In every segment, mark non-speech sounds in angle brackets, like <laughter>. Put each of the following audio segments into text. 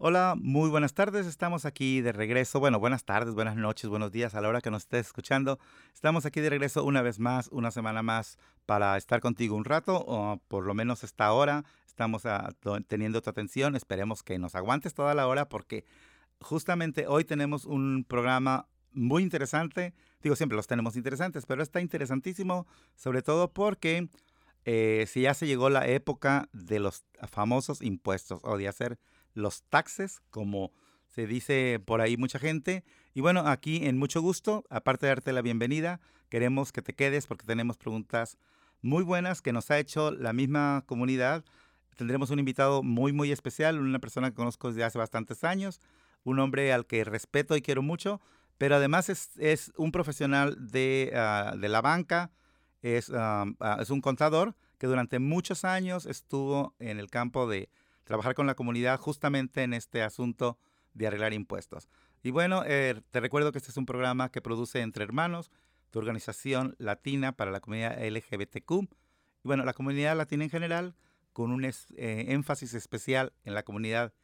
Hola, muy buenas tardes. Estamos aquí de regreso. Bueno, buenas tardes, buenas noches, buenos días a la hora que nos estés escuchando. Estamos aquí de regreso una vez más, una semana más, para estar contigo un rato, o por lo menos esta hora. Estamos teniendo tu atención. Esperemos que nos aguantes toda la hora porque justamente hoy tenemos un programa muy interesante. Digo, siempre los tenemos interesantes, pero está interesantísimo, sobre todo porque eh, si ya se llegó la época de los famosos impuestos o de hacer los taxes, como se dice por ahí mucha gente. Y bueno, aquí en mucho gusto, aparte de darte la bienvenida, queremos que te quedes porque tenemos preguntas muy buenas que nos ha hecho la misma comunidad. Tendremos un invitado muy, muy especial, una persona que conozco desde hace bastantes años, un hombre al que respeto y quiero mucho, pero además es, un profesional de, ah, la banca, es, ah, ah, es un contador que durante muchos años estuvo en el campo de trabajar con la comunidad justamente en este asunto de arreglar impuestos. Y bueno, eh, te recuerdo que este es un programa que produce Entre Hermanos, tu organización latina para la comunidad LGBTQ. Y bueno, la comunidad latina en general, con un eh, énfasis especial en la comunidad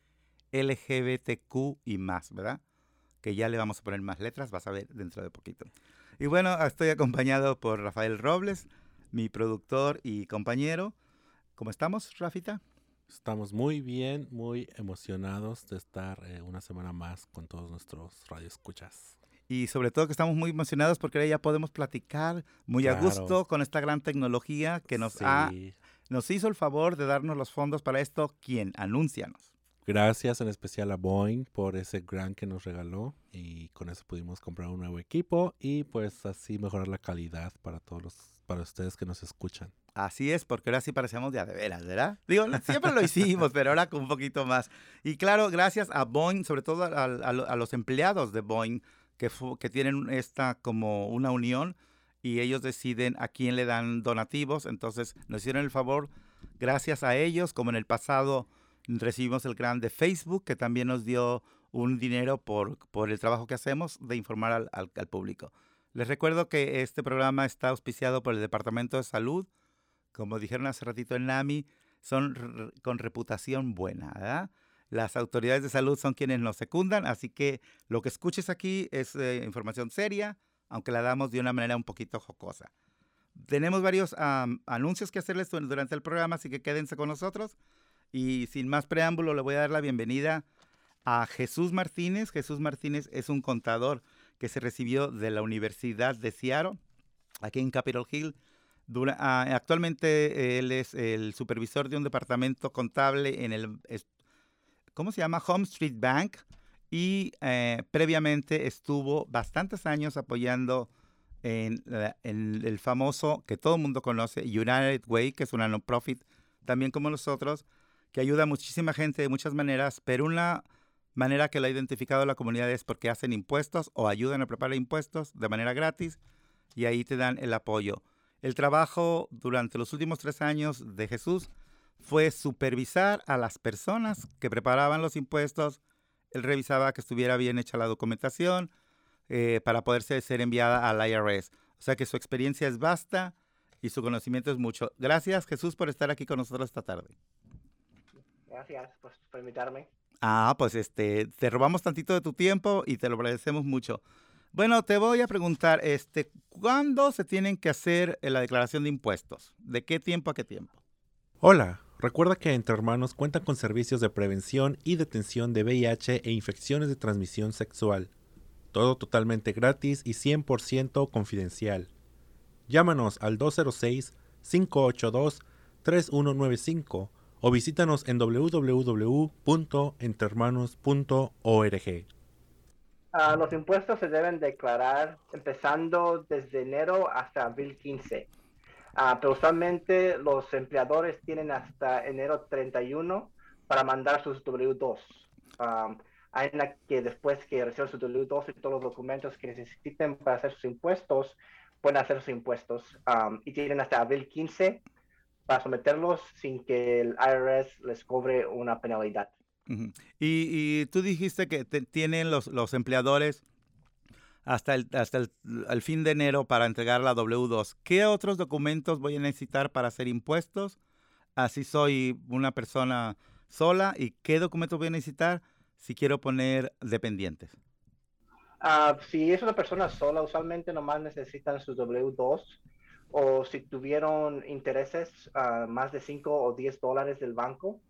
LGBTQ y más, ¿verdad? Que ya le vamos a poner más letras, vas a ver dentro de poquito. Y bueno, estoy acompañado por Rafael Robles, mi productor y compañero. ¿Cómo estamos, Rafita? Estamos muy bien, muy emocionados de estar eh, una semana más con todos nuestros radioescuchas. Y sobre todo que estamos muy emocionados porque ahora ya podemos platicar muy a gusto con esta gran tecnología que nos, ha, nos hizo el favor de darnos los fondos para esto. ¿Quién? Anúncianos. Gracias en especial a Boeing por ese grant que nos regaló y con eso pudimos comprar un nuevo equipo y pues así mejorar la calidad para todos los, para ustedes que nos escuchan. Así es, porque ahora sí parecíamos de a de veras, ¿verdad? Digo, siempre lo hicimos, pero ahora con un poquito más. Y claro, gracias a Boeing, sobre todo a, los empleados de Boeing, que, que tienen esta como una unión y ellos deciden a quién le dan donativos. Entonces nos hicieron el favor, gracias a ellos, como en el pasado recibimos el grant de Facebook, que también nos dio un dinero por, por el trabajo que hacemos de informar al, al público. Les recuerdo que este programa está auspiciado por el Departamento de Salud como dijeron hace ratito en NAMI, son con reputación buena. Las autoridades de salud son quienes nos secundan, así que lo que escuches aquí es eh, información seria, aunque la damos de una manera un poquito jocosa. Tenemos varios anuncios que hacerles durante el programa, así que quédense con nosotros. Y sin más preámbulo, le voy a dar la bienvenida a Jesús Martínez. Jesús Martínez es un contador que se recibió de la Universidad de Seattle, aquí en Capitol Hill, Ah, actualmente él es el supervisor de un departamento contable en el, ¿cómo se llama? Home Street Bank. Y eh, previamente estuvo bastantes años apoyando en, el famoso, que todo el mundo conoce, United Way, que es una non-profit, también como nosotros, que ayuda a muchísima gente de muchas maneras, pero una manera que lo ha identificado la comunidad es porque hacen impuestos o ayudan a preparar impuestos de manera gratis y ahí te dan el apoyo. El trabajo durante los últimos tres años de Jesús fue supervisar a las personas que preparaban los impuestos. Él revisaba que estuviera bien hecha la documentación eh, para poderse ser enviada al IRS. O sea que su experiencia es vasta y su conocimiento es mucho. Gracias Jesús por estar aquí con nosotros esta tarde. Gracias por invitarme. Ah, pues este, te robamos tantito de tu tiempo y te lo agradecemos mucho. Bueno, te voy a preguntar, este, ¿cuándo se tienen que hacer eh, la declaración de impuestos? ¿De qué tiempo a qué tiempo? Hola, recuerda que Entre Hermanos cuenta con servicios de prevención y detención de VIH e infecciones de transmisión sexual. Todo totalmente gratis y 100% confidencial. Llámanos al 206-582-3195 o visítanos en www.entrehermanos.org. Ah, los impuestos se deben declarar empezando desde enero hasta abril 15. Ah, pero usualmente los empleadores tienen hasta enero 31 para mandar sus W2. Ah, hay la que después que reciban sus W2 y todos los documentos que necesiten para hacer sus impuestos, pueden hacer sus impuestos. y tienen hasta abril 15 para someterlos sin que el IRS les cobre una penalidad y, tú dijiste que tienen los, los empleadores hasta, el, hasta el, fin de enero para entregar la W2. ¿Qué otros documentos voy a necesitar para hacer impuestos? Así soy una persona sola. ¿Y qué documentos voy a necesitar si quiero poner dependientes? Ah, si es una persona sola, usualmente nomás necesitan su W2 o si tuvieron intereses uh, más de 5 o 10 dólares del banco,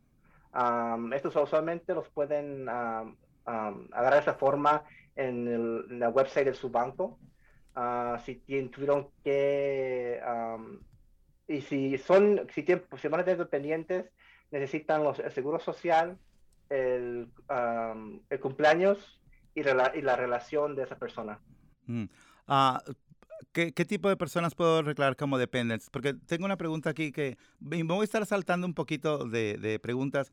um, estos usualmente los pueden um, agarrar esa forma en, el, en, la website de su banco. Uh, si tuvieron que y si son si, tienen, si van a tener dependientes necesitan los, el seguro social el, el cumpleaños y, y, la relación de esa persona mm. uh, ¿Qué, ¿Qué, tipo de personas puedo declarar como dependencia? Porque tengo una pregunta aquí que me voy a estar saltando un poquito de, de preguntas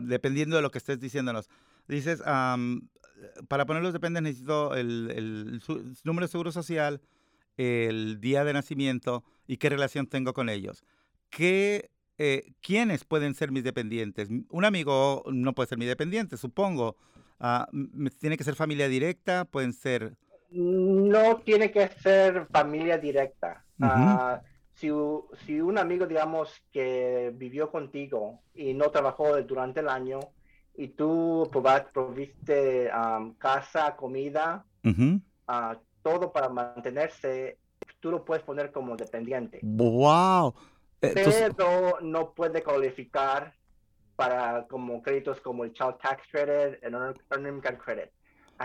dependiendo de lo que estés diciéndonos. Dices, um, para poner los dependientes necesito el, el, el, número de seguro social, el día de nacimiento y qué relación tengo con ellos. ¿Qué, eh, ¿Quiénes pueden ser mis dependientes? Un amigo no puede ser mi dependiente, supongo. Uh, ¿Tiene que ser familia directa? ¿Pueden ser no tiene que ser familia directa. Uh -huh. uh, si, si, un amigo, digamos, que vivió contigo y no trabajó durante el año y tú proviste um, casa, comida, uh -huh. uh, todo para mantenerse, tú lo puedes poner como dependiente. ¡Wow! Entonces... Pero no puede cualificar para como créditos como el Child Tax Credit, el Earning Income Credit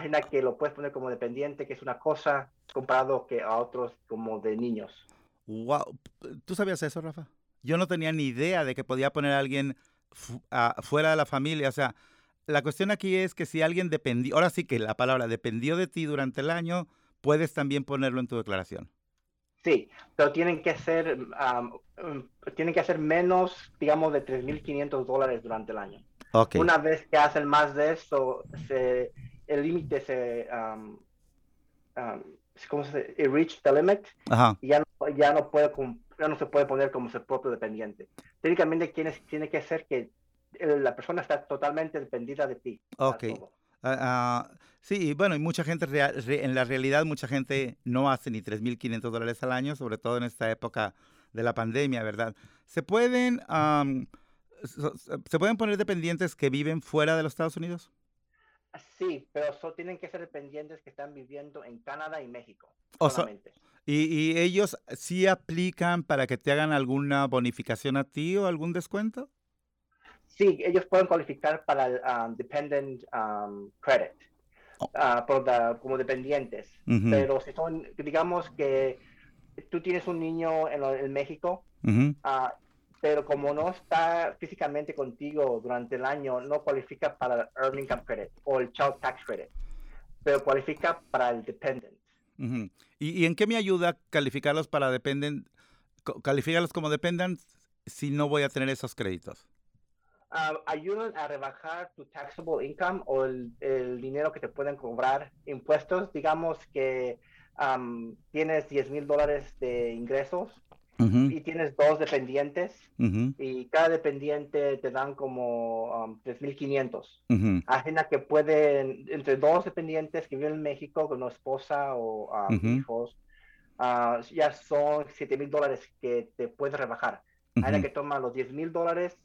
una que lo puedes poner como dependiente, que es una cosa comparado que a otros como de niños. Wow, ¿tú sabías eso, Rafa? Yo no tenía ni idea de que podía poner a alguien fuera de la familia. O sea, la cuestión aquí es que si alguien dependió, ahora sí que la palabra dependió de ti durante el año, puedes también ponerlo en tu declaración. Sí, pero tienen que ser, um, tienen que hacer menos, digamos, de 3.500 dólares durante el año. Okay. Una vez que hacen más de eso, se, el límite se, um, um, ¿cómo se dice? It reached the limit Ajá. y ya no, ya no puede ya no se puede poner como su propio dependiente. Técnicamente tiene, tiene que ser que la persona está totalmente dependida de ti. Ok. Uh, uh, sí, bueno, y mucha gente, real, re, en la realidad, mucha gente no hace ni 3.500 dólares al año, sobre todo en esta época de la pandemia, ¿verdad? ¿Se pueden, um, ¿se pueden poner dependientes que viven fuera de los Estados Unidos? Sí, pero so, tienen que ser dependientes que están viviendo en Canadá y México. O solamente. So, ¿y, ¿y, ellos sí aplican para que te hagan alguna bonificación a ti o algún descuento? Sí, ellos pueden cualificar para el um, Dependent um, Credit oh. uh, por the, como dependientes. Uh -huh. Pero si son, digamos que tú tienes un niño en, en México uh -huh. Pero como no está físicamente contigo durante el año, no cualifica para el Earning Income Credit o el Child Tax Credit, pero cualifica para el Dependent. Uh -huh. ¿Y, ¿Y, en qué me ayuda calificarlos para Dependent, calificarlos como Dependent si no voy a tener esos créditos? Uh, ayudan a rebajar tu taxable income o el, el, dinero que te pueden cobrar impuestos. Digamos que um, tienes 10 mil dólares de ingresos Uh -huh. y tienes dos dependientes uh -huh. y cada dependiente te dan como um, 3.500. Uh -huh. Ajena que pueden, entre dos dependientes que viven en México con una esposa o um, hijos, uh, ya son 7.000 dólares que te puedes rebajar. Ajena que toma los 10.000 dólares,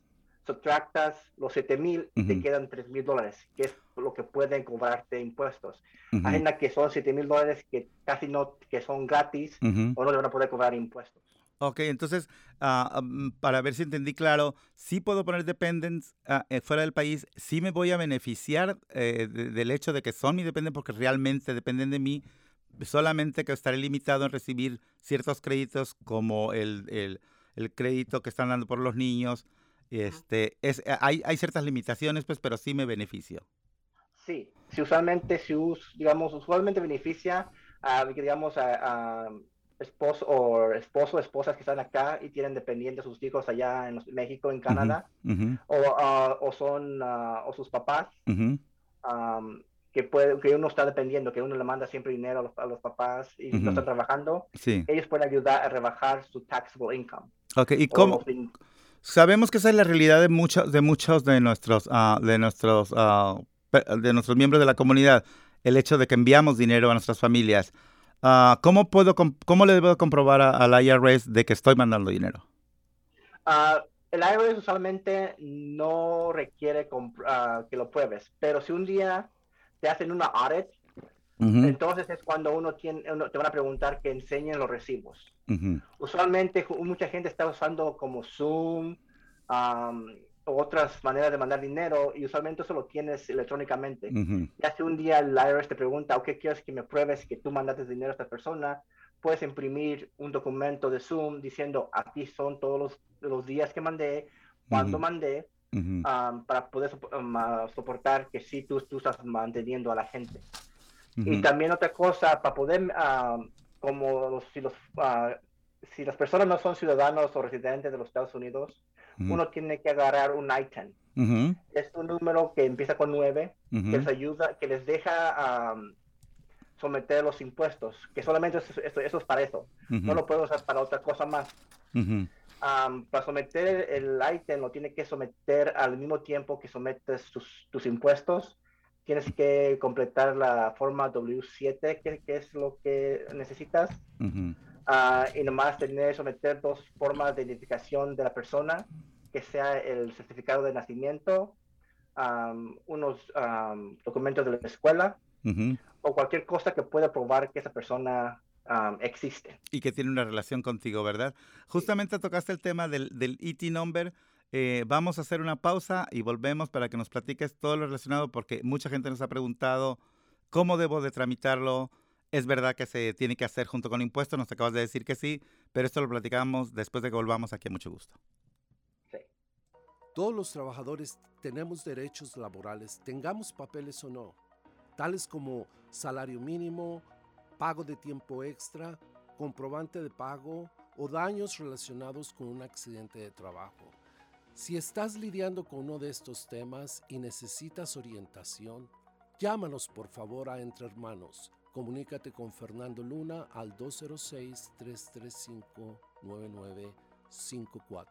subtractas los 7.000 y te quedan 3.000 dólares, que es lo que pueden cobrarte impuestos. Ajena que son 7.000 dólares que casi no, que son gratis o no te van a poder cobrar impuestos. Ok, entonces, uh, um, para ver si entendí claro, sí puedo poner dependents uh, fuera del país, sí me voy a beneficiar eh, de, del hecho de que son mi dependientes porque realmente dependen de mí, solamente que estaré limitado en recibir ciertos créditos como el, el, el crédito que están dando por los niños. Este, es, hay, hay ciertas limitaciones, pues, pero sí me beneficio. Sí, si usualmente, si us, digamos, usualmente beneficia, uh, digamos, a esposo o esposo esposas que están acá y tienen dependientes sus hijos allá en los, México, en Canadá, uh -huh. o, uh, o, son uh, o sus papás, uh um, que, puede, que uno está dependiendo, que uno le manda siempre dinero a los, a los papás y no están trabajando, sí. ellos pueden ayudar a rebajar su taxable income. Ok, ¿y cómo? Sabemos que esa es la realidad de muchos de, muchos de nuestros, ah, de nuestros, ah, de nuestros miembros de la comunidad, el hecho de que enviamos dinero a nuestras familias. Uh, ¿cómo, puedo, ¿Cómo le debo comprobar al IRS de que estoy mandando dinero? Uh, el IRS usualmente no requiere ah, que lo pruebes, pero si un día te hacen una audit, entonces es cuando uno tiene, te van a preguntar que enseñen los recibos. Usualmente mucha gente está usando como Zoom o otras maneras de mandar dinero y usualmente eso lo tienes electrónicamente. Y hace un día el IRS te pregunta, ¿o qué quieres que me pruebes que tú mandaste dinero a esta persona? Puedes imprimir un documento de Zoom diciendo, aquí son todos los, los días que mandé, cuándo mandé, para poder soportar que sí tú, tú estás manteniendo a la gente. Y también otra cosa, para poder, como si, los, ah, si las personas no son ciudadanos o residentes de los Estados Unidos, uno tiene que agarrar un ITIN. Es un número que empieza con 9, que les ayuda, que les deja someter los impuestos, que solamente eso, es para eso. No lo puedo usar para otra cosa más. para someter el ITIN lo tiene que someter al mismo tiempo que sometes tus impuestos tienes que completar la forma W7, que, es lo que necesitas. Ah, y nomás tener, someter dos formas de identificación de la persona, que sea el certificado de nacimiento, unos documentos de la escuela, o cualquier cosa que pueda probar que esa persona existe. Y que tiene una relación contigo, ¿verdad? Justamente tocaste el tema del, del ET number. Eh, vamos a hacer una pausa y volvemos para que nos platiques todo lo relacionado porque mucha gente nos ha preguntado cómo debo de tramitarlo. Es verdad que se tiene que hacer junto con impuestos, nos acabas de decir que sí, pero esto lo platicamos después de que volvamos aquí a mucho gusto. Sí. Todos los trabajadores tenemos derechos laborales, tengamos papeles o no, tales como salario mínimo, pago de tiempo extra, comprobante de pago o daños relacionados con un accidente de trabajo. Si estás lidiando con uno de estos temas y necesitas orientación, llámanos por favor a Entre Hermanos. Comunícate con Fernando Luna al 206-335-9954.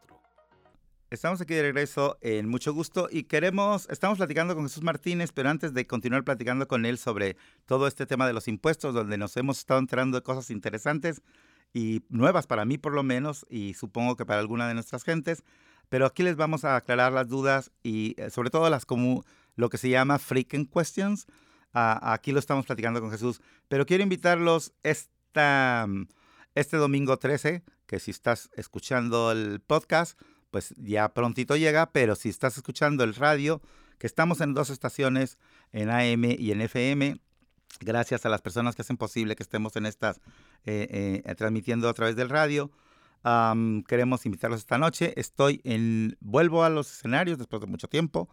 Estamos aquí de regreso en mucho gusto y queremos, estamos platicando con Jesús Martínez, pero antes de continuar platicando con él sobre todo este tema de los impuestos, donde nos hemos estado enterando de cosas interesantes y nuevas para mí por lo menos, y supongo que para alguna de nuestras gentes, pero aquí les vamos a aclarar las dudas y eh, sobre todo las como lo que se llama frequent questions. Aquí lo estamos platicando con Jesús. Pero quiero invitarlos esta, mm, este domingo 13, que si estás escuchando el podcast, pues ya prontito llega, pero si estás escuchando el radio, que estamos en dos estaciones, en AM y en FM, gracias a las personas que hacen posible que estemos en estas, eh, eh, transmitiendo a través del radio queremos invitarlos esta noche. Estoy en. Vuelvo a los escenarios después de mucho tiempo.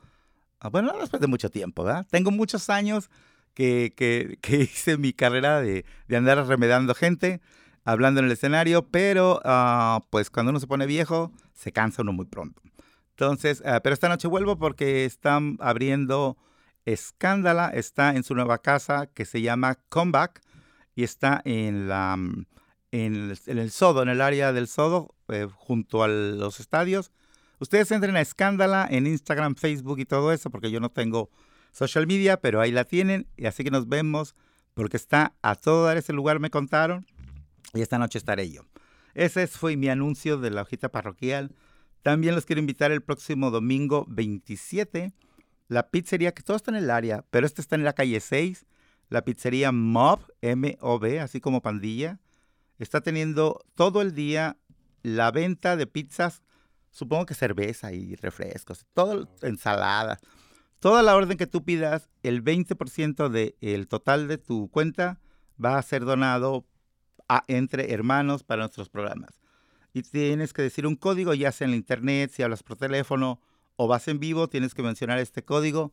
Ah, bueno, no después de mucho tiempo, ¿verdad? Tengo muchos años que, que, que <laughs> hice mi carrera de, de, andar remedando gente, hablando en el escenario, pero uh, pues cuando uno se pone viejo, se cansa uno muy pronto. Entonces, uh, pero esta noche vuelvo porque están abriendo Escándala, está en su nueva casa que se llama Comeback y está en la en el, Sodo, en el área del Sodo, eh, junto a los estadios. Ustedes entren a Escándala en Instagram, Facebook y todo eso, porque yo no tengo social media, pero ahí la tienen. Y así que nos vemos, porque está a todo dar ese lugar, me contaron. Y esta noche estaré yo. Ese fue mi anuncio de la hojita parroquial. También los quiero invitar el próximo domingo 27. La pizzería, que todo está en el área, pero esta está en la calle 6. La pizzería Mob, M-O-B, así como pandilla está teniendo todo el día la venta de pizzas, supongo que cerveza y refrescos, todo ensalada. Toda la orden que tú pidas, el 20% del total de tu cuenta va a ser donado a, entre hermanos para nuestros programas. Y tienes que decir un código, ya sea en la internet, si hablas por teléfono o vas en vivo, tienes que mencionar este código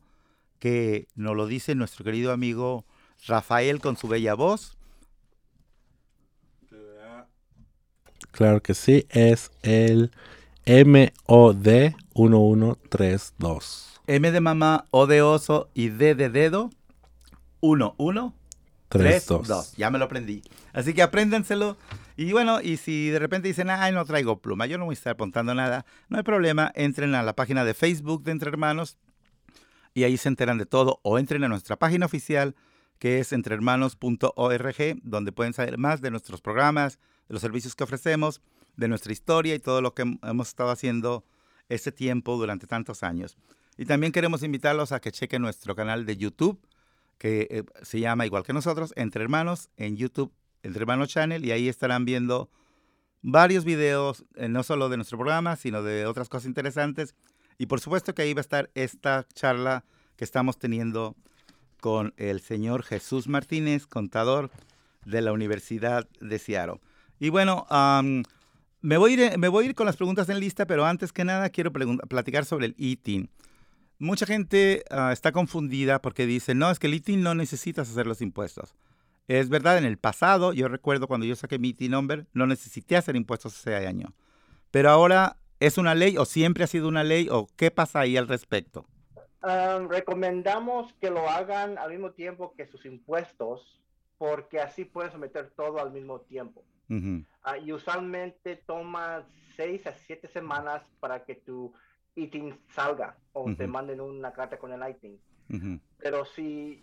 que nos lo dice nuestro querido amigo Rafael con su bella voz. Claro que sí, es el MOD 1132. M de mamá, O de oso y D de dedo. 1, 1, 3, 2. Ya me lo aprendí. Así que apréndenselo. Y bueno, y si de repente dicen, ay, no traigo pluma, yo no voy a estar apuntando nada, no hay problema, entren a la página de Facebook de Entre Hermanos y ahí se enteran de todo. O entren a nuestra página oficial que es entrehermanos.org, donde pueden saber más de nuestros programas, de los servicios que ofrecemos, de nuestra historia y todo lo que hemos estado haciendo este tiempo durante tantos años. Y también queremos invitarlos a que chequen nuestro canal de YouTube, que eh, se llama igual que nosotros, Entre Hermanos, en YouTube, Entre Hermanos Channel, y ahí estarán viendo varios videos, eh, no solo de nuestro programa, sino de otras cosas interesantes. Y por supuesto que ahí va a estar esta charla que estamos teniendo con el señor Jesús Martínez, contador de la Universidad de Seattle. Y bueno, me, voy a ir, con las preguntas en lista, pero antes que nada quiero platicar sobre el ITIN. Mucha gente ah, está confundida porque dice, no, es que el ITIN no necesitas hacer los impuestos. Es verdad, en el pasado, yo recuerdo cuando yo saqué mi ITIN number, no necesité hacer impuestos ese año. Pero ahora, ¿es una ley o siempre ha sido una ley o qué pasa ahí al respecto? recomendamos que lo hagan al mismo tiempo que sus impuestos, porque así pueden someter todo al mismo tiempo. Ah, y usualmente toma seis a siete semanas para que tu ITIN salga o te manden una carta con el ITIN. Pero si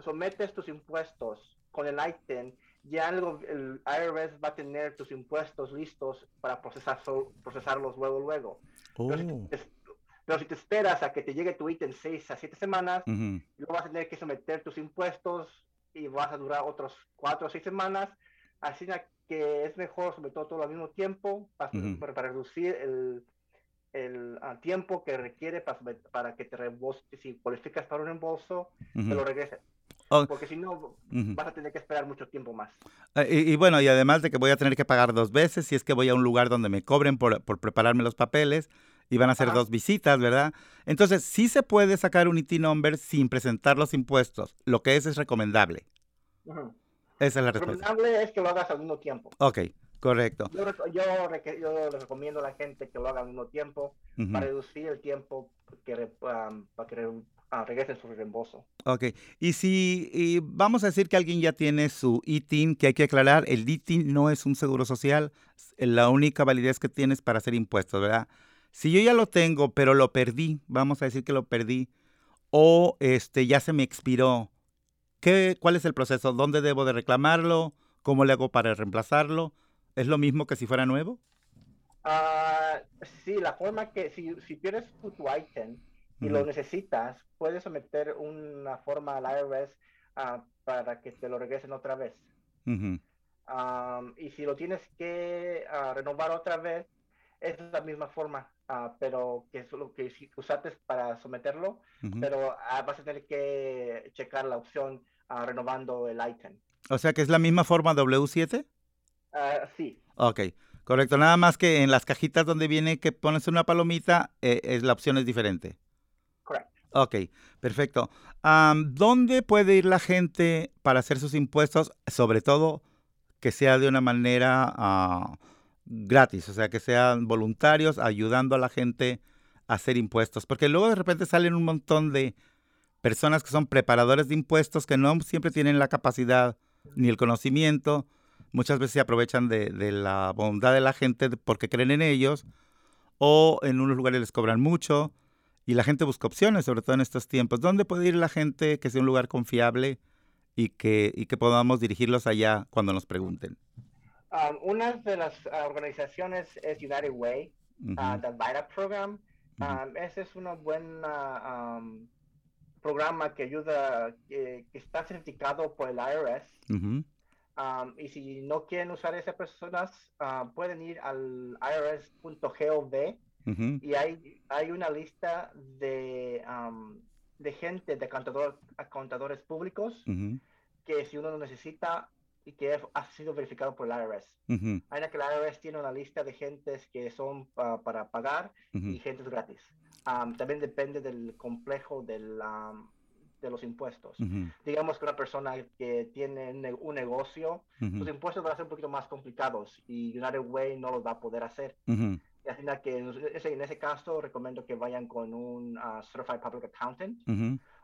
sometes tus impuestos con el ITIN, ya el, el, IRS va a tener tus impuestos listos para procesar, procesarlos luego, luego. Pero si te esperas a que te llegue tu ítem seis a siete semanas, luego vas a tener que someter tus impuestos y vas a durar otros cuatro o seis semanas. Así que es mejor sobre todo al mismo tiempo para, reducir el, el tiempo que requiere para, para que te reembolse, si cualificas para un reembolso, te lo regresen. Oh. Porque si no, vas a tener que esperar mucho tiempo más. Ah, y, bueno, y además de que voy a tener que pagar dos veces si es que voy a un lugar donde me cobren por, por prepararme los papeles y van a hacer dos visitas, ¿verdad? Entonces, sí se puede sacar un IT number sin presentar los impuestos. Lo que es es recomendable. Esa es la respuesta. Recomendable es que lo hagas al mismo tiempo. Ok, correcto. Yo, yo, le recomiendo a la gente que lo haga al mismo tiempo para reducir el tiempo que, um, para que uh, regresen su reembolso. Ok, y si y vamos a decir que alguien ya tiene su ITIN, que hay que aclarar, el ITIN no es un seguro social, la única validez que tienes para hacer impuestos, ¿verdad? Si yo ya lo tengo, pero lo perdí, vamos a decir que lo perdí, o este ya se me expiró, ¿qué, ¿cuál es el proceso? ¿Dónde debo de reclamarlo? ¿Cómo le hago para reemplazarlo? ¿Es lo mismo que si fuera nuevo? Uh, sí, la forma que si, si pierdes tu, item y lo necesitas, puedes someter una forma al IRS ah, para que te lo regresen otra vez. y si lo tienes que ah, renovar otra vez, es la misma forma, ah, pero que es lo que usaste para someterlo, pero ah, vas a tener que checar la opción ah, renovando el item. O sea que es la misma forma W7? sí. Ok, correcto. Nada más que en las cajitas donde viene que pones una palomita, eh, es, la opción es diferente. Correcto. Ok, perfecto. ¿Dónde puede ir la gente para hacer sus impuestos? Sobre todo que sea de una manera gratis, o sea, que sean voluntarios ayudando a la gente a hacer impuestos, porque luego de repente salen un montón de personas que son preparadores de impuestos que no siempre tienen la capacidad ni el conocimiento, muchas veces se aprovechan de, la bondad de la gente porque creen en ellos, o en unos lugares les cobran mucho, y la gente busca opciones, sobre todo en estos tiempos. ¿Dónde puede ir la gente que sea un lugar confiable y que, y que podamos dirigirlos allá cuando nos pregunten? Um, una de las uh, organizaciones es United Way, uh, the VITA Program. Um, ese es un buen um, programa que ayuda, que, está certificado por el IRS. y si no quieren usar esas personas, uh, pueden ir al irs.gov y hay, hay una lista de, de gente, de contadores públicos, que si uno lo necesita, y que ha sido verificado por el IRS. Hay que el IRS tiene una lista de gentes que son para pagar y gentes gratis. También depende del complejo del, de los impuestos. Digamos que una persona que tiene un negocio, sus impuestos van a ser un poquito más complicados y United Way no los va a poder hacer. Y así que en ese, caso recomiendo que vayan con un uh, Certified Public Accountant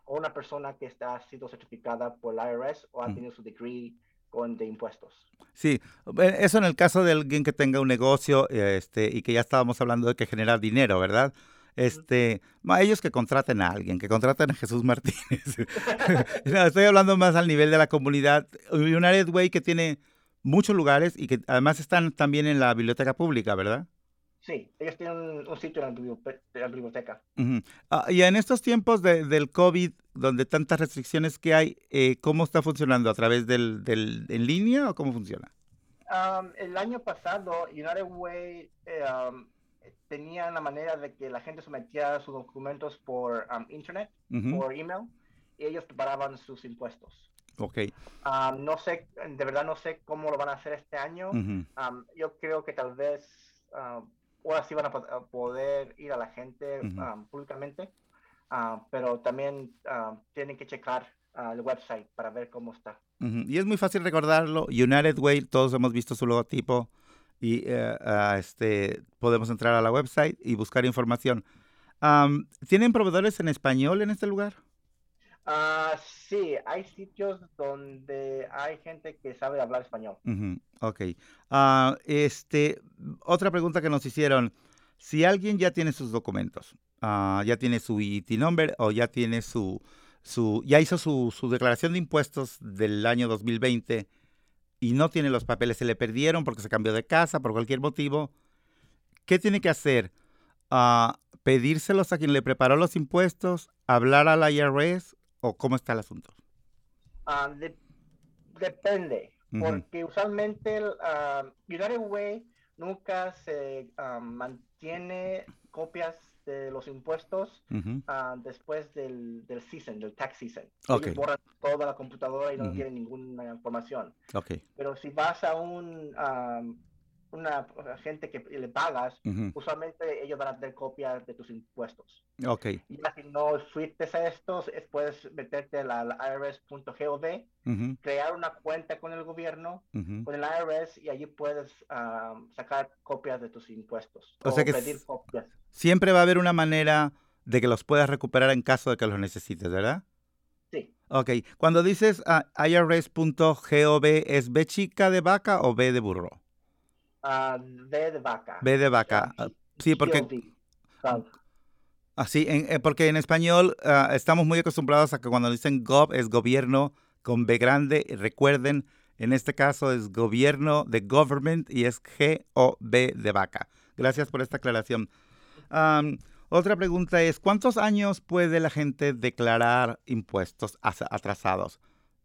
o una persona que está, ha sido certificada por el IRS o ha tenido su degree con de impuestos. Sí, eso en el caso de alguien que tenga un negocio este, y que ya estábamos hablando de que genera dinero, ¿verdad? Este, ellos que contraten a alguien, que contraten a Jesús Martínez. <laughs> estoy hablando más al nivel de la comunidad. United Way que tiene muchos lugares y que además están también en la biblioteca pública, ¿verdad? Sí, ellos tienen un, un sitio en la, biblioteca. Ah, y en estos tiempos de- del COVID, donde tantas restricciones que hay, eh, ¿cómo está funcionando? ¿A través del, del en línea o cómo funciona? Um, el año pasado, United Way eh, um, tenía la manera de que la gente sometía sus documentos por um, internet, Ujú, por email, y ellos preparaban sus impuestos. Ok. Um, no sé, de verdad no sé cómo lo van a hacer este año. ujú, Um, yo creo que tal vez um, ahora sí van a, po- a poder ir a la gente Ujú. um, públicamente, Ah, pero también tienen que checar el website para ver cómo está. Y es muy fácil recordarlo. United Way, todos hemos visto su logotipo y eh, ah, este, podemos entrar a la website y buscar información. Am, ¿Tienen proveedores en español en este lugar? Ah, sí, hay sitios donde hay gente que sabe hablar español. Ujú, Ok. Ah, este, otra pregunta que nos hicieron. Si alguien ya tiene sus documentos, ah, ya tiene su IT number o ya tiene su, su ya hizo su, su declaración de impuestos del año 2020 y no tiene los papeles, se le perdieron porque se cambió de casa, por cualquier motivo, ¿qué tiene que hacer? Ah, ¿Pedírselos a quien le preparó los impuestos? ¿Hablar al IRS? ¿O cómo está el asunto? Ah, de- depende, porque usualmente el ah, United Way nunca se mantiene copias de los impuestos ah, después del, del season, del tax season. Ok. Ellos borran toda la computadora y no Ujú. tienen ninguna información. Ok. Pero si vas a un ah, una gente que le pagas, usualmente ellos van a tener copias de tus impuestos. Ok. Y si no fuiste a estos, es- puedes meterte a la, la irs.gov, crear una cuenta con el gobierno, con el IRS, y allí puedes ah, sacar copias de tus impuestos. O sea que pedir copias. Siempre va a haber una manera de que los puedas recuperar en caso de que los necesites, ¿verdad? Sí. Ok. Cuando dices ah, irs.gov, ¿es B chica de vaca o B de burro? Ah, B de vaca. B de vaca. Ah, Sí, porque así, en- eh, porque en español estamos muy acostumbrados a que cuando dicen gov es gobierno con B grande. Recuerden, en este caso es gobierno de government y es G o B de vaca. Gracias por esta aclaración. Am, otra pregunta es, ¿cuántos años puede la gente declarar impuestos asa- atrasados?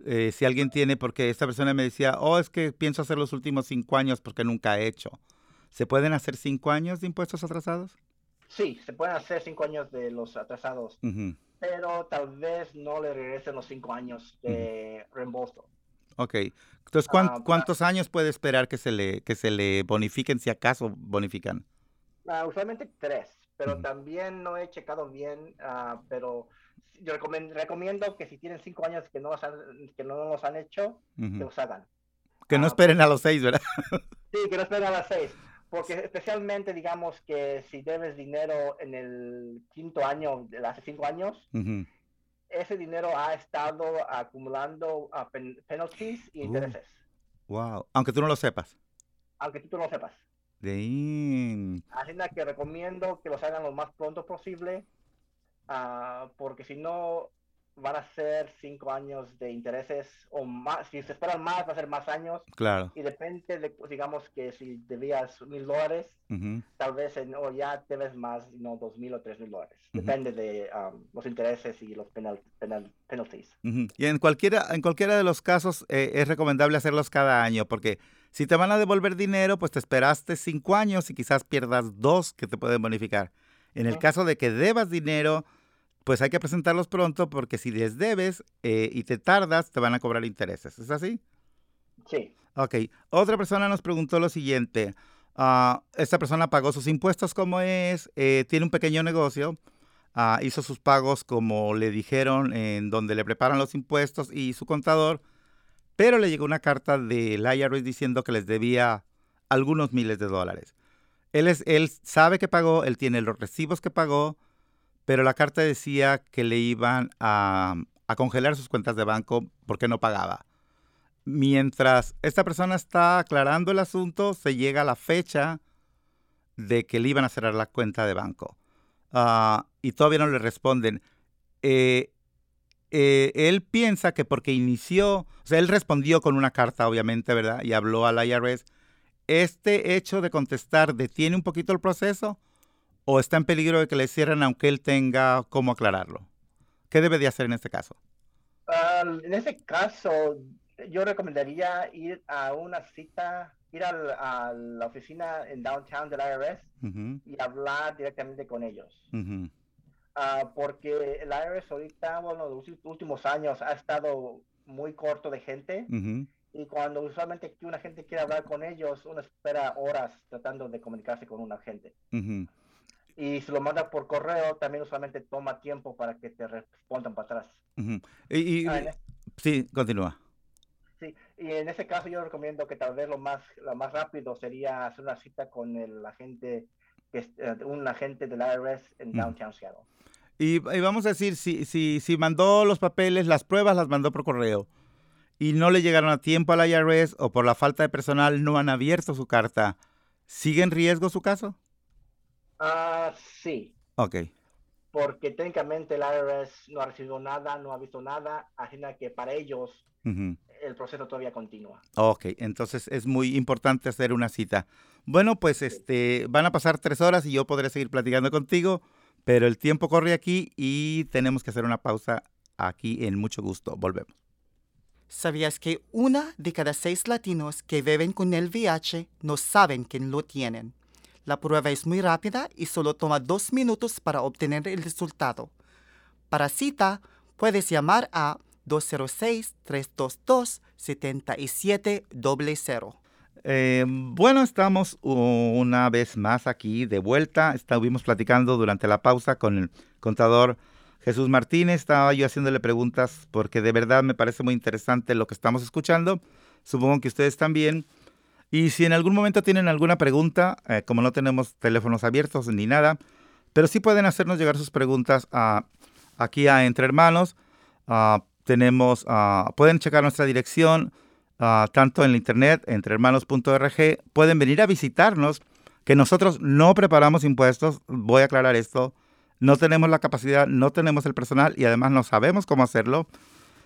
Eh, si alguien tiene, porque esta persona me decía, oh, es que pienso hacer los últimos cinco años porque nunca he hecho. ¿Se pueden hacer cinco años de impuestos atrasados? Sí, se pueden hacer cinco años de los atrasados, Ujú, pero tal vez no le regresen los cinco años de reembolso. Ok. Entonces, ¿cuán- Ah, va- ¿cuántos años puede esperar que se le, que se le bonifiquen, si acaso bonifican? Ah, usualmente tres, pero Ujú. también no he checado bien, ah, pero yo recomen- recomiendo que si tienen cinco años que no los han, que no los han hecho, que Ujú. los hagan. Que no ah, esperen a los seis, ¿verdad? <laughs> Sí, que no esperen a las seis, porque especialmente digamos que si debes dinero en el quinto año de hace cinco años, Ujú. ese dinero ha estado acumulando pen- penalties y Uh. intereses, Wow. Aunque tú no lo sepas. aunque tú no lo sepas. Damn. Así es que recomiendo que los hagan lo más pronto posible, ah, porque si no van a ser cinco años de intereses o más. Si se esperan más, va a ser más años. Claro. Y depende de, digamos que si debías mil dólares, tal vez en, o ya debes más, no dos mil o tres mil dólares. Depende de um, los intereses y los penal, penal- penalties. Y en cualquiera, en cualquiera de los casos eh, es recomendable hacerlos cada año, porque si te van a devolver dinero, pues te esperaste cinco años y quizás pierdas dos que te pueden bonificar. En el caso de que debas dinero, pues hay que presentarlos pronto, porque si les debes eh, y te tardas, te van a cobrar intereses. ¿Es así? Sí. Ok. Otra persona nos preguntó lo siguiente. ah, esta persona pagó sus impuestos como es, eh, tiene un pequeño negocio, ah, hizo sus pagos como le dijeron en donde le preparan los impuestos y su contador, pero le llegó una carta del IRS diciendo que les debía algunos miles de dólares. Él, es, él sabe que pagó, él tiene los recibos que pagó, pero la carta decía que le iban a, a congelar sus cuentas de banco porque no pagaba. Mientras esta persona está aclarando el asunto, se llega a la fecha de que le iban a cerrar la cuenta de banco. Ah, y todavía no le responden. Eh, eh, él piensa que porque inició, o sea, él respondió con una carta, obviamente, ¿verdad? Y habló al IRS ¿este hecho de contestar detiene un poquito el proceso o está en peligro de que le cierren aunque él tenga cómo aclararlo? ¿Qué debe de hacer en este caso? En ese caso, yo recomendaría ir a una cita, ir al- a la oficina en downtown del IRS y hablar directamente con ellos. Ah, porque el IRS ahorita, bueno, los últimos años ha estado muy corto de gente y cuando usualmente una gente quiere hablar con ellos, uno espera horas tratando de comunicarse con un agente. Y si lo manda por correo, también usualmente toma tiempo para que te respondan para atrás. Ujú. Y, y- Ah, sí, continúa. Sí, y en ese caso yo recomiendo que tal vez lo más, lo más rápido sería hacer una cita con el agente, eh, un agente del IRS en. Downtown Seattle. Y, y vamos a decir, si, si, si mandó los papeles, las pruebas las mandó por correo y no le llegaron a tiempo al IRS o por la falta de personal no han abierto su carta, ¿sigue en riesgo su caso? Ah, sí, Ok. porque técnicamente el IRS no ha recibido nada, no ha visto nada, así que para ellos el proceso todavía continúa. Ok, entonces es muy importante hacer una cita. Bueno, pues este, van a pasar tres horas y yo podré seguir platicando contigo, pero el tiempo corre aquí y tenemos que hacer una pausa aquí en mucho gusto. Volvemos. ¿Sabías que una de cada seis latinos que viven con el VIH no saben que lo tienen? La prueba es muy rápida y solo toma dos minutos para obtener el resultado. Para cita, puedes llamar a 206-322-7700. Eh, bueno, estamos una vez más aquí de vuelta. Estuvimos platicando durante la pausa con el contador Jesús Martínez. Estaba yo haciéndole preguntas porque de verdad me parece muy interesante lo que estamos escuchando. Supongo que ustedes también. Y si en algún momento tienen alguna pregunta, eh, como no tenemos teléfonos abiertos ni nada, pero sí pueden hacernos llegar sus preguntas aquí a Entre Hermanos. Ah, tenemos, ah, pueden checar nuestra dirección ah, tanto en la internet, entrehermanos.org. Pueden venir a visitarnos, que nosotros no preparamos impuestos. Voy a aclarar esto. No tenemos la capacidad, no tenemos el personal y además no sabemos cómo hacerlo.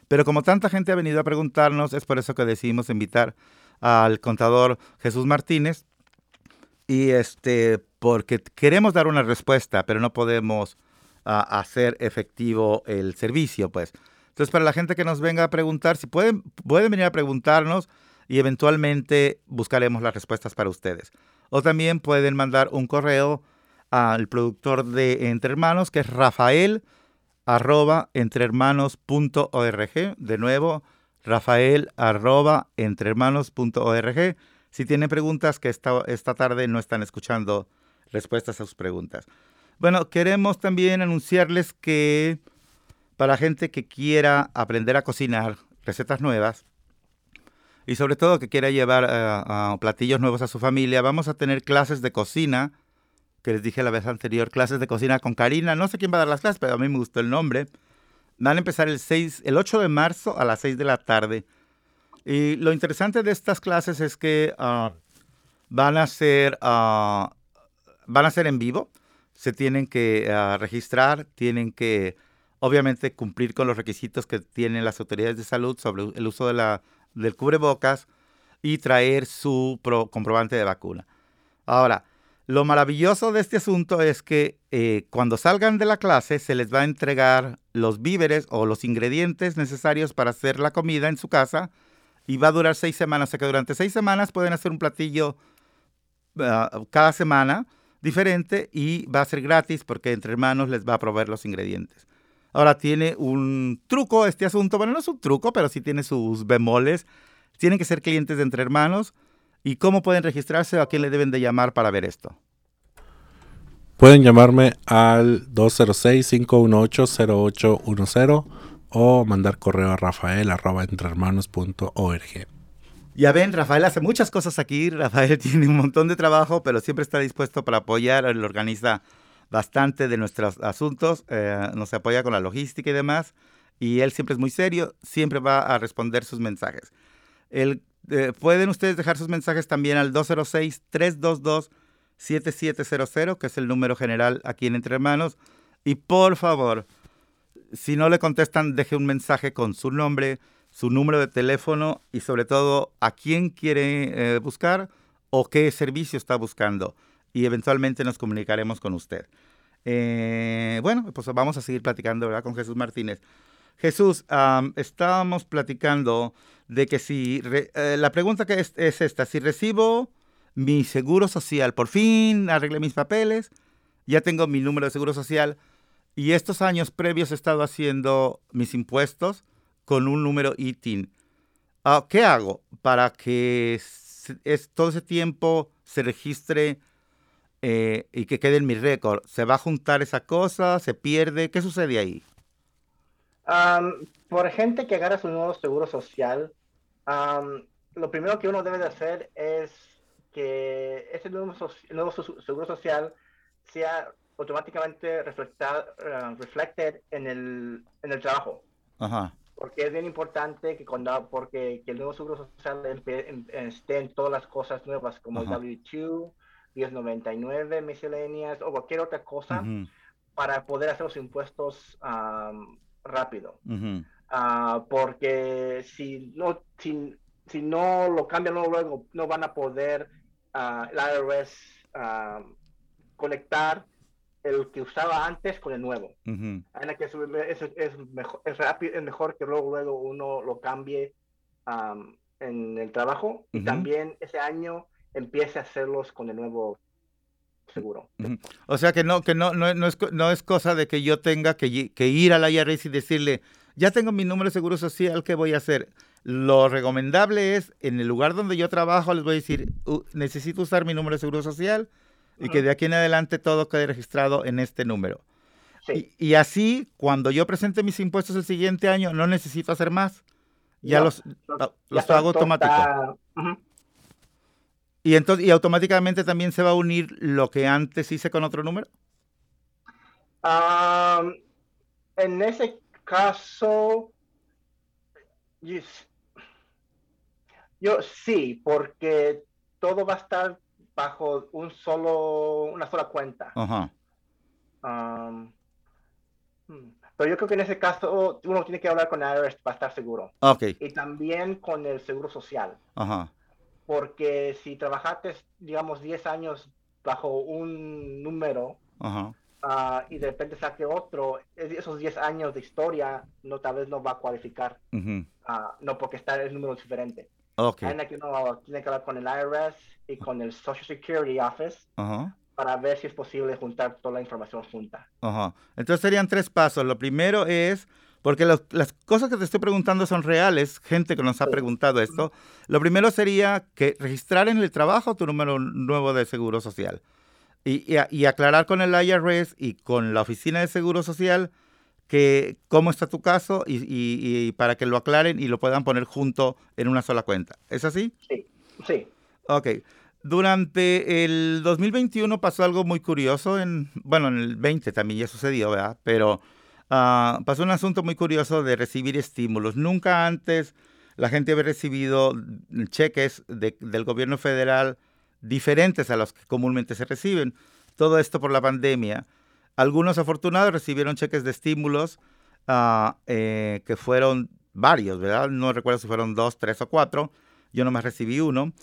Pero como tanta gente ha venido a preguntarnos, es por eso que decidimos invitar al contador Jesús Martínez. Y este, porque queremos dar una respuesta, pero no podemos ah, hacer efectivo el servicio, pues. Entonces, para la gente que nos venga a preguntar, si pueden, pueden venir a preguntarnos y eventualmente buscaremos las respuestas para ustedes. O también pueden mandar un correo al productor de Entre Hermanos, que es Rafael arroba entrehermanos.org. De nuevo, Rafael arroba entrehermanos.org. Si tienen preguntas que esta, esta tarde no están escuchando respuestas a sus preguntas. Bueno, queremos también anunciarles que para gente que quiera aprender a cocinar recetas nuevas y sobre todo que quiera llevar platillos nuevos a su familia, vamos a tener clases de cocina, que les dije la vez anterior, clases de cocina con Karina. No sé quién va a dar las clases, pero a mí me gustó el nombre. Van a empezar el, 6, el 8 de marzo a las 6 de la tarde. Y lo interesante de estas clases es que uh, van, a ser, van a ser en vivo. Se tienen que registrar, tienen que obviamente cumplir con los requisitos que tienen las autoridades de salud sobre el uso del cubrebocas y traer su pro, comprobante de vacuna. Ahora, lo maravilloso de este asunto es que eh, cuando salgan de la clase se les va a entregar los víveres o los ingredientes necesarios para hacer la comida en su casa y va a durar seis semanas. O sea que durante seis semanas pueden hacer un platillo uh, cada semana diferente y va a ser gratis porque entre hermanos les va a proveer los ingredientes. Ahora tiene un truco este asunto, bueno, no es un truco, pero sí tiene sus bemoles. Tienen que ser clientes de Entre Hermanos. ¿Y cómo pueden registrarse o a quién le deben de llamar para ver esto? Pueden llamarme al 206-518-0810 o mandar correo a rafael arroba entrehermanos.org. Ya ven, Rafael hace muchas cosas aquí. Rafael <laughs> tiene un montón de trabajo, pero siempre está dispuesto para apoyar. Él organiza bastante de nuestros asuntos, eh, nos apoya con la logística y demás, y él siempre es muy serio, siempre va a responder sus mensajes. El, pueden ustedes dejar sus mensajes también al 206-322-7700, que es el número general aquí en Entre Hermanos, y por favor, si no le contestan, deje un mensaje con su nombre, su número de teléfono y sobre todo a quién quiere eh, buscar o qué servicio está buscando y eventualmente nos comunicaremos con usted. Eh, bueno, pues vamos a seguir platicando ¿verdad? con Jesús Martínez. Jesús, estábamos platicando de que si, eh, la pregunta que es, es, esta, si recibo mi seguro social, por fin arreglé mis papeles, ya tengo mi número de seguro social y estos años previos he estado haciendo mis impuestos con un número ITIN. Ah, ¿Qué hago para que todo ese tiempo se registre eh, y que quede en mi récord? ¿Se va a juntar esa cosa? ¿Se pierde? ¿Qué sucede ahí? Por gente que agarra su nuevo seguro social, lo primero que uno debe de hacer es que ese nuevo, nuevo seguro social sea automáticamente reflectado uh, reflected en el, en el trabajo. Ajá. Porque es bien importante que cuando, porque que el nuevo seguro social esté en todas las cosas nuevas, como el W2, 1099, misceláneas o cualquier otra cosa, para poder hacer los impuestos rápido. Uh, porque si no, si, si no lo cambian luego, no van a poder uh, el IRS conectar el que usaba antes con el nuevo. En que es, es, mejor, es, rápido, es mejor que luego, luego uno lo cambie en el trabajo y también ese año empiece a hacerlos con el nuevo seguro. O sea que no, que no, no, no, es, no es cosa de que yo tenga que, que ir a la IRS y decirle, ya tengo mi número de seguro social, ¿qué voy a hacer? Lo recomendable es, en el lugar donde yo trabajo, les voy a decir, necesito usar mi número de seguro social, y que de aquí en adelante todo quede registrado en este número. Y, así, cuando yo presente mis impuestos el siguiente año, no necesito hacer más. Ya los, los hago automático. Y entonces, y automáticamente también se va a unir lo que antes hice con otro número. en ese caso, yo sí, porque todo va a estar bajo un solo, una sola cuenta. Ajá. Hmm. pero yo creo que en ese caso uno tiene que hablar con IRS para estar seguro. Okay. Y también con el seguro social. Ajá. Porque si trabajaste, digamos, 10 años bajo un número Ajá. Ah, y de repente saque otro, esos 10 años de historia no tal vez no va a cualificar. Uh no porque está el número diferente. Okay. Tiene que, tiene que hablar con el IRS y con el Social Security Office para ver si es posible juntar toda la información junta. Ajá. Entonces serían tres pasos. Lo primero es, porque las cosas que te estoy preguntando son reales, gente que nos ha preguntado esto. Lo primero sería que registrar en el trabajo tu número nuevo de seguro social y, y, aclarar con el IRS y con la oficina de seguro social que cómo está tu caso y, y, para que lo aclaren y lo puedan poner junto en una sola cuenta. ¿Es así? Sí, sí. Ok. Durante el 2021 pasó algo muy curioso, en, bueno, en el 20 también ya sucedió, ¿verdad? Pero uh, pasó un asunto muy curioso de recibir estímulos. Nunca antes la gente había recibido cheques de, del gobierno federal diferentes a los que comúnmente se reciben. Todo esto por la pandemia. Algunos afortunados recibieron cheques de estímulos uh, eh, que fueron varios, ¿verdad? No recuerdo si fueron dos, tres o cuatro. Yo nomás recibí uno.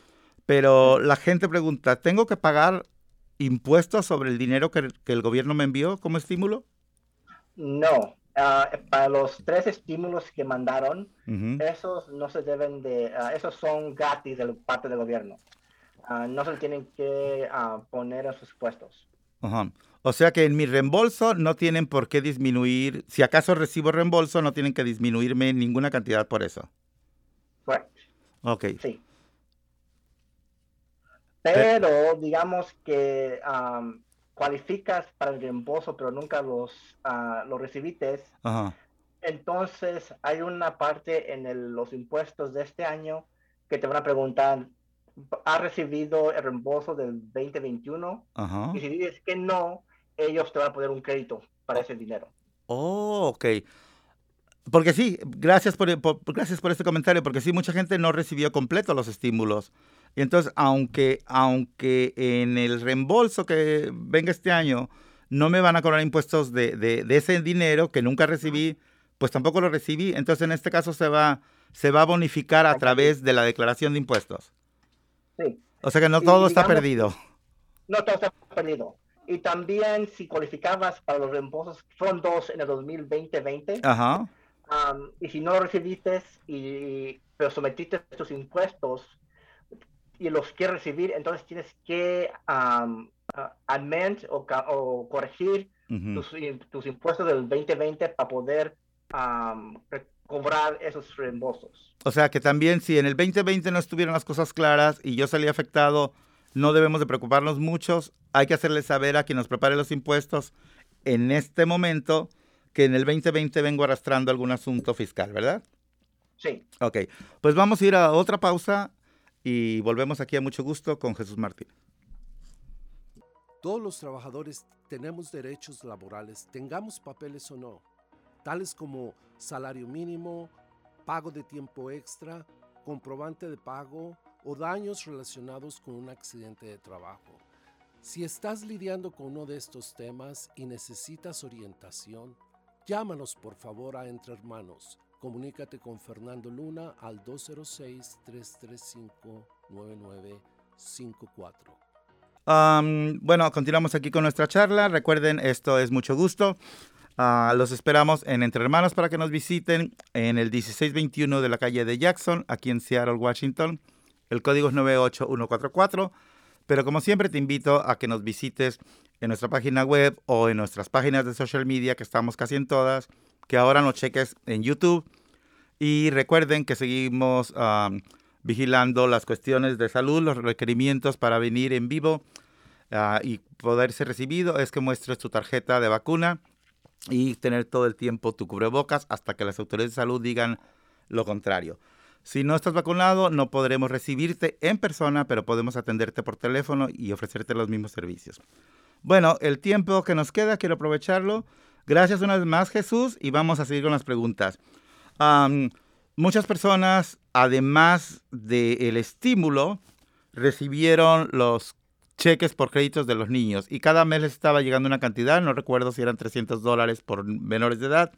Pero la gente pregunta, ¿tengo que pagar impuestos sobre el dinero que, el gobierno me envió como estímulo? No, ah, para los tres estímulos que mandaron, esos no se deben de, ah, esos son gratis de parte del gobierno. Ah, no se tienen que poner en sus puestos. O sea que en mi reembolso no tienen por qué disminuir, si acaso recibo reembolso, no tienen que disminuirme ninguna cantidad por eso. Correcto. Ok. Sí. Pero digamos que cualificas para el reembolso, pero nunca los, uh, los recibiste. Entonces hay una parte en los impuestos de este año que te van a preguntar, ¿has recibido el reembolso del 2021? Y si dices que no, ellos te van a poner un crédito para ese dinero. Oh, ok. Porque sí, gracias por, gracias por este comentario, porque sí, mucha gente no recibió completo los estímulos. Y entonces, aunque, aunque en el reembolso que venga este año no me van a cobrar impuestos de, de, ese dinero que nunca recibí, pues tampoco lo recibí. Entonces, en este caso se va, se va a bonificar a través de la declaración de impuestos. Sí. O sea que no Y todo está digamos- perdido. No todo está perdido. Y también si cualificabas para los reembolsos, fueron dos en el 2020-20, Ajá. Um, y si no lo recibiste, y, pero sometiste tus impuestos y los quieres recibir, entonces tienes que um, uh, amend o, o corregir ujú. tus, im- tus impuestos del 2020 para poder um, cobrar esos reembolsos. O sea que también si en el 2020 no estuvieron las cosas claras y yo salí afectado, no debemos de preocuparnos muchos. Hay que hacerle saber a quien nos prepare los impuestos en este momento que en el 2020 vengo arrastrando algún asunto fiscal, ¿verdad? Sí. Ok, pues vamos a ir a otra pausa y volvemos aquí a mucho gusto con Jesús Martín. Todos los trabajadores tenemos derechos laborales, tengamos papeles o no, tales como salario mínimo, pago de tiempo extra, comprobante de pago o daños relacionados con un accidente de trabajo. Si estás lidiando con uno de estos temas y necesitas orientación, llámanos por favor a Entre Hermanos. Comunícate con Fernando Luna al 206-335-9954. Am, bueno, continuamos aquí con nuestra charla. Recuerden, esto es mucho gusto. Ah, los esperamos en Entre Hermanos para que nos visiten en el 1621 de la calle de Jackson, aquí en Seattle, Washington. El código es 98144. Pero como siempre te invito a que nos visites en nuestra página web o en nuestras páginas de social media, que estamos casi en todas, que ahora nos cheques en YouTube. Y recuerden que seguimos vigilando las cuestiones de salud, los requerimientos para venir en vivo ah, y poder ser recibido es que muestres tu tarjeta de vacuna y tener todo el tiempo tu cubrebocas hasta que las autoridades de salud digan lo contrario. Si no estás vacunado, no podremos recibirte en persona, pero podemos atenderte por teléfono y ofrecerte los mismos servicios. Bueno, el tiempo que nos queda, quiero aprovecharlo. Gracias una vez más, Jesús, y vamos a seguir con las preguntas. Muchas personas, además del estímulo, recibieron los cheques por créditos de los niños y cada mes les estaba llegando una cantidad, no recuerdo si eran 300 dólares por menores de edad.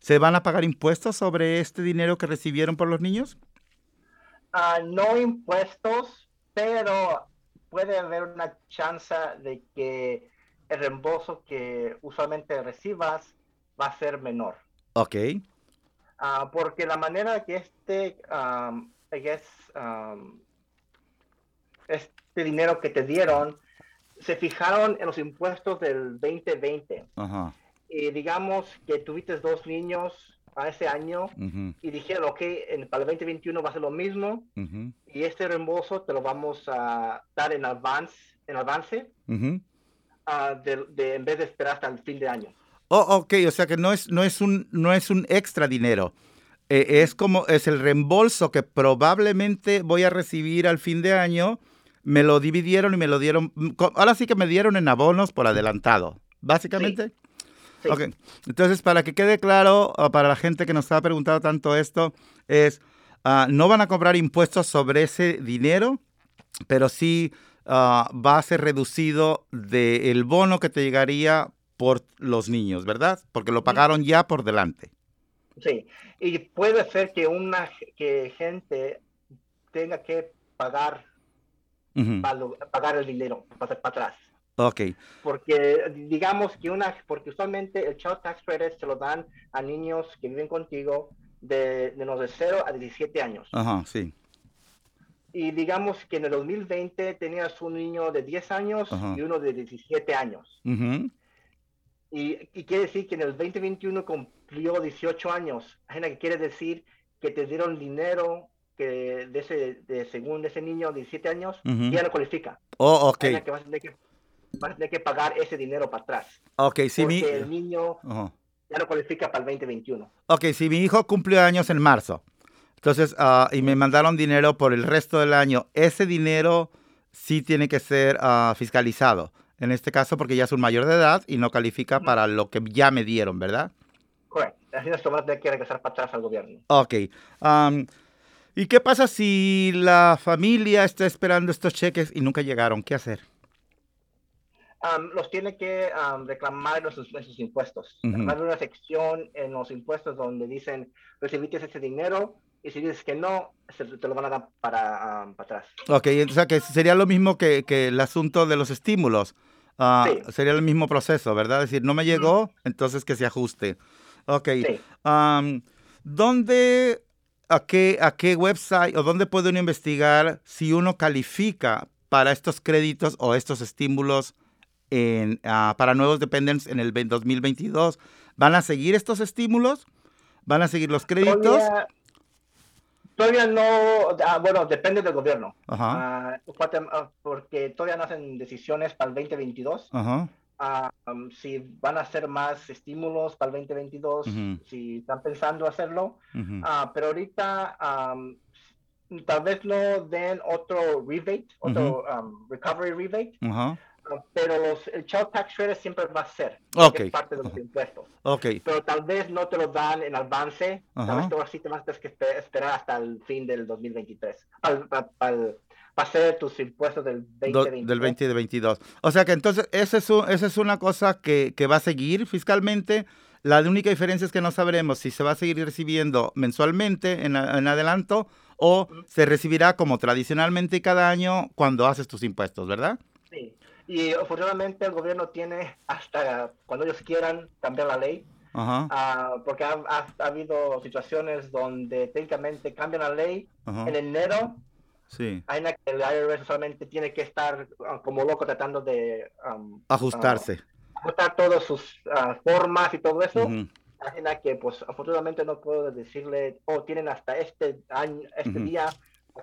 ¿Se van a pagar impuestos sobre este dinero que recibieron por los niños? Ah, no impuestos, pero puede haber una chance de que el reembolso que usualmente recibas va a ser menor. Ok. Ah, porque la manera que este, um, I guess, um, este dinero que te dieron, se fijaron en los impuestos del 2020. Ajá. Y digamos que tuviste dos niños a ese año y dijeron, ok, en, para el 2021 va a ser lo mismo y este reembolso te lo vamos a dar en avance, en avance ah, de, de- en vez de esperar hasta el fin de año. Oh, ok, o sea que no es, no es, un, no es un extra dinero. Eh, es como, es el reembolso que probablemente voy a recibir al fin de año. Me lo dividieron y me lo dieron. mm, Ahora sí que me dieron en abonos por adelantado, básicamente. Sí. Ok, entonces para que quede claro, para la gente que nos ha preguntado tanto esto, es, ah, no van a cobrar impuestos sobre ese dinero, pero sí ah, va a ser reducido del bono que te llegaría por los niños, ¿verdad? Porque lo pagaron ya por delante. Sí, y puede ser que una que gente tenga que pagar pagar el dinero para, para atrás. Ok, Porque digamos que una, porque usualmente el Child Tax Credit se lo dan a niños que viven contigo de, de los de 0 a 17 años. ajá, sí. Y digamos que en el 2020 tenías un niño de 10 años Ajá. y uno de 17 años. Ujú, Y, y quiere decir que en el 2021 cumplió 18 años. Que quiere decir que te dieron dinero que de ese, de, según ese niño de 17 años, Ujú. y ya no cualifica. Oh, ok, que vas a tener que vas a tener que pagar ese dinero para atrás. ok, si mi... el niño ajá. ya no cualifica para el 2021. Ok, si mi hijo cumplió años en marzo, entonces, ah, y me mandaron dinero por el resto del año, ese dinero sí tiene que ser ah, fiscalizado. En este caso, porque ya es un mayor de edad y no califica para lo que ya me dieron, ¿verdad? Correcto. Así es que van a tener que regresar para atrás al gobierno. Ok. am, ¿Y qué pasa si la familia está esperando estos cheques y nunca llegaron? ¿Qué hacer? Am, los tiene que am, reclamar en sus, en sus impuestos. Ujú. Hay una sección en los impuestos donde dicen, recibiste ese dinero, y si dices que no, se- te lo van a dar para, ah, para atrás. Ok, o sea que sería lo mismo que, que el asunto de los estímulos. Ah, Sí. Sería el mismo proceso, ¿verdad? Es decir, no me llegó, entonces que se ajuste. Ok. Sí. Am, ¿Dónde, a qué, a qué website o dónde puede uno investigar si uno califica para estos créditos o estos estímulos en, ah, para nuevos dependents en el ve- 2022? ¿Van a seguir estos estímulos? ¿Van a seguir los créditos? Todavía, todavía no, ah, bueno, depende del gobierno. Ajá, Ah, porque todavía no hacen decisiones para el 2022. ajá. Ah, um, si van a hacer más estímulos para el 2022, Ujú. si están pensando hacerlo. ujú, Ah, pero ahorita um, tal vez no den otro rebate, otro um, recovery rebate, pero los, el child tax credit siempre va a ser Ok. es parte de los Ajá. impuestos. Ok, Pero tal vez no te lo dan en avance, Ajá. tal vez tú así te vas a tener que espe- esperar hasta el fin del 2023 para, para, para- para hacer tus impuestos del do- 2022. del 2022. O sea que entonces esa es, un- esa es una cosa que, que va a seguir fiscalmente. La única diferencia es que no sabremos si se va a seguir recibiendo mensualmente en, en adelanto o se recibirá como tradicionalmente cada año cuando haces tus impuestos, ¿verdad? Sí. Y afortunadamente el gobierno tiene hasta cuando ellos quieran cambiar la ley, Ajá, ah, porque ha, ha- ha habido situaciones donde técnicamente cambian la ley ajá. en enero, Sí. hay una que el IRS solamente tiene que estar ah, como loco tratando de um, Ajustarse. ah, ajustar todas sus formas y todo eso. Ujú. Hay una que pues afortunadamente no puedo decirle, oh, tienen hasta este año, este Ujú. día,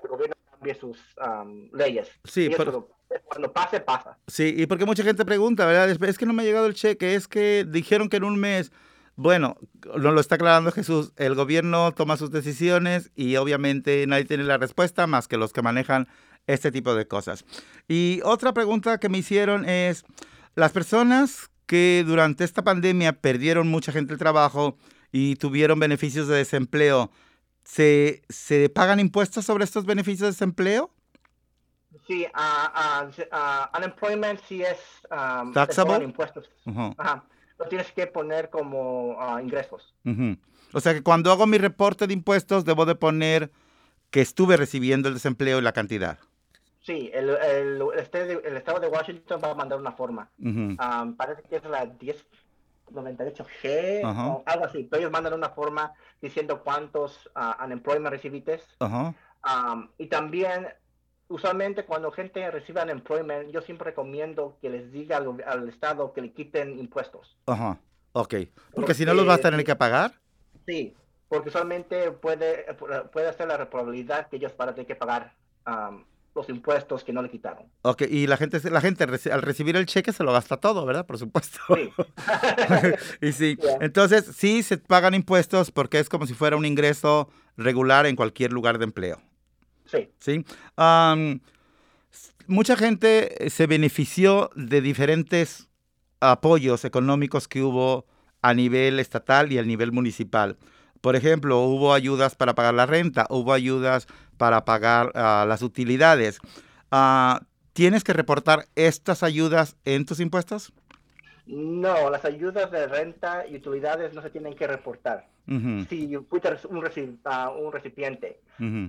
el gobierno cambie sus um, leyes. Sí, Y eso pero- lo- cuando pase, pasa. Sí, y porque mucha gente pregunta, ¿verdad? Es, que no me ha llegado el cheque, es que dijeron que en un mes. Bueno, nos lo está aclarando Jesús, el gobierno toma sus decisiones y obviamente nadie tiene la respuesta más que los que manejan este tipo de cosas. Y otra pregunta que me hicieron es, las personas que durante esta pandemia perdieron mucha gente el trabajo y tuvieron beneficios de desempleo, ¿se, se pagan impuestos sobre estos beneficios de desempleo? Sí, sí, ah, unemployment sí es um, Taxable? impuestos. Ajá. Lo tienes que poner como ah, ingresos. Ujú. O sea que cuando hago mi reporte de impuestos debo de poner que estuve recibiendo el desempleo y la cantidad. Sí, el, el, el este de- el estado de Washington va a mandar una forma. Ah, parece que es la 1098G Ajá. o algo así. Pero ellos mandan una forma diciendo cuántos ah, unemployment recibiste. Ajá. Um, y también, usualmente cuando gente recibe unemployment, yo siempre recomiendo que les diga al, al Estado que le quiten impuestos. Ajá. Ok. Porque si no los vas a tener que pagar. Sí, porque usualmente puede, puede ser la probabilidad que ellos van a tener que pagar um, los impuestos que no le quitaron. Ok. Y la gente, la gente al recibir el cheque se lo gasta todo, ¿verdad? Por supuesto. Sí. <laughs> y sí. Yeah. Entonces, sí se pagan impuestos porque es como si fuera un ingreso regular en cualquier lugar de empleo. Sí, ¿sí? Mucha gente eh, se benefició de diferentes apoyos económicos que hubo a nivel estatal y a nivel municipal. Por ejemplo, hubo ayudas para pagar la renta, hubo ayudas para pagar ah, las utilidades. Ah, ¿Tienes que reportar estas ayudas en tus impuestos? No, las ayudas de renta y utilidades no se tienen que reportar. Si fuiste un, reci- ah, un recipiente,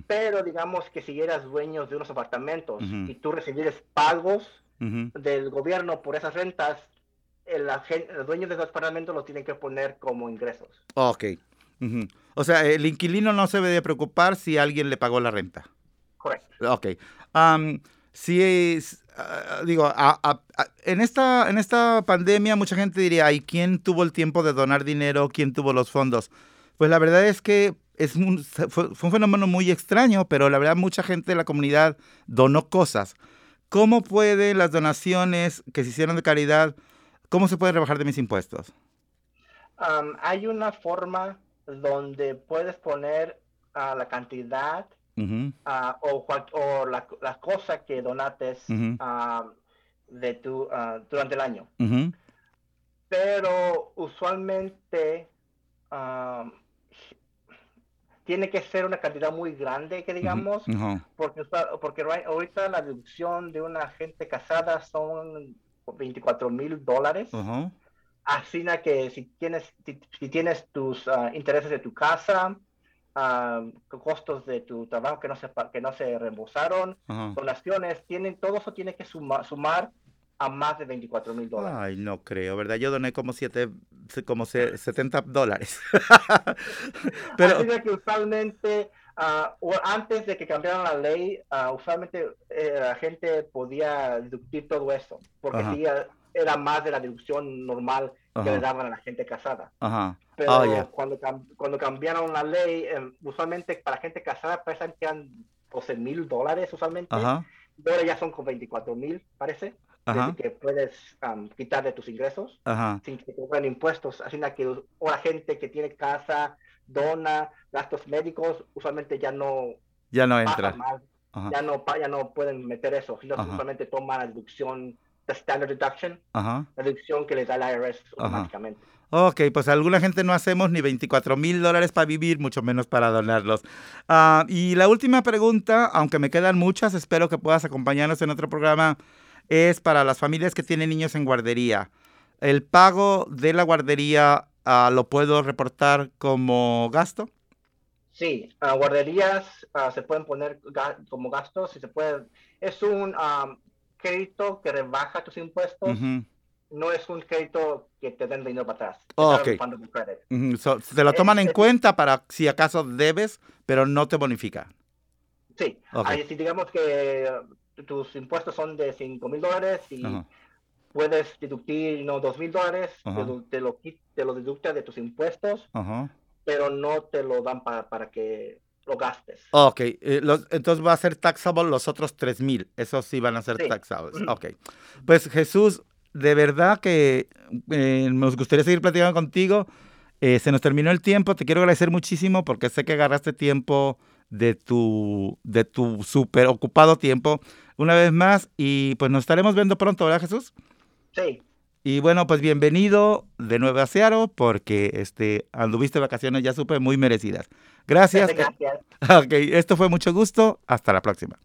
pero digamos que si eras dueño de unos apartamentos y tú recibieras pagos del gobierno por esas rentas, el, dueño de esos apartamentos los tienen que poner como ingresos. Ok. O sea, el inquilino no se debe de preocupar si alguien le pagó la renta. Correcto. Ok. Am, si es, ah, digo, a- a- a- en, esta, en esta pandemia mucha gente diría, ¿y quién tuvo el tiempo de donar dinero? ¿Quién tuvo los fondos? Pues la verdad es que es un, fue, fue un fenómeno muy extraño, pero la verdad mucha gente de la comunidad donó cosas. ¿Cómo pueden las donaciones que se hicieron de caridad, cómo se pueden rebajar de mis impuestos? Um, hay una forma donde puedes poner ah, la cantidad Ujú, ah, o, cual- o la, la cosa que donates ah, de tu, ah, durante el año. Pero usualmente tiene que ser una cantidad muy grande, que digamos, porque, usa- porque ahorita la deducción de una gente casada son 24 mil dólares. ujú, Así na que si tienes, si, si tienes tus ah, intereses de tu casa, ah, costos de tu trabajo que no se, que no se reembolsaron, Ajá. donaciones, tienen, todo eso tiene que suma- sumar a más de 24 mil dólares. Ay, no creo, ¿verdad? Yo doné como siete, como se- 70 dólares. <laughs> Pero, Así de que usualmente, o antes de que cambiaran la ley, ah, usualmente eh, la gente podía deducir todo eso, porque sí, ah, era más de la deducción normal que le daban a la gente casada. ajá. Pero Ah, ya. cuando, cuando cambiaron la ley, em, usualmente para gente casada parecen que eran 12 mil dólares usualmente, Ajá. ahora ya son con 24 mil, parece, Ajá. que puedes am, quitar de tus ingresos Ajá. sin que te cobren impuestos. Así que o la gente que tiene casa, dona, gastos médicos, usualmente ya no Ya no entra. ya no, ya no pueden meter eso, sino usualmente toman la deducción, the standard deduction, Ajá. la deducción que les da el IRS automáticamente. Ok, pues alguna gente no hacemos ni 24 mil dólares para vivir, mucho menos para donarlos. Ah, y la última pregunta, aunque me quedan muchas, espero que puedas acompañarnos en otro programa, es para las familias que tienen niños en guardería. ¿El pago de la guardería ah, lo puedo reportar como gasto? Sí, ah, guarderías se pueden poner ga- como gastos y se puede, es un am, crédito que rebaja tus impuestos, no es un crédito que te den dinero para atrás. Oh, Te dan ok. refundable credit. ujú. So, se lo toman en cuenta para si acaso debes, pero no te bonifica. Sí. Ahí, si digamos que eh, tus impuestos son de 5 mil dólares y puedes deducir no, 2 mil dólares, te lo, te, lo, qui- te lo deducta de tus impuestos, pero no te lo dan para, para que lo gastes. Ok, eh, los- entonces va a ser taxable los otros 3 mil. Esos sí van a ser Sí. taxables. Ok. Pues Jesús, de verdad que eh, nos gustaría seguir platicando contigo. Eh, se nos terminó el tiempo. Te quiero agradecer muchísimo porque sé que agarraste tiempo de tu, de tu súper ocupado tiempo una vez más. Y pues nos estaremos viendo pronto, ¿verdad, Jesús? Sí, Y bueno, pues bienvenido de nuevo a Seattle porque este, anduviste vacaciones, ya supe, muy merecidas. Gracias. gracias. <laughs> Ok, esto fue mucho gusto. Hasta la próxima.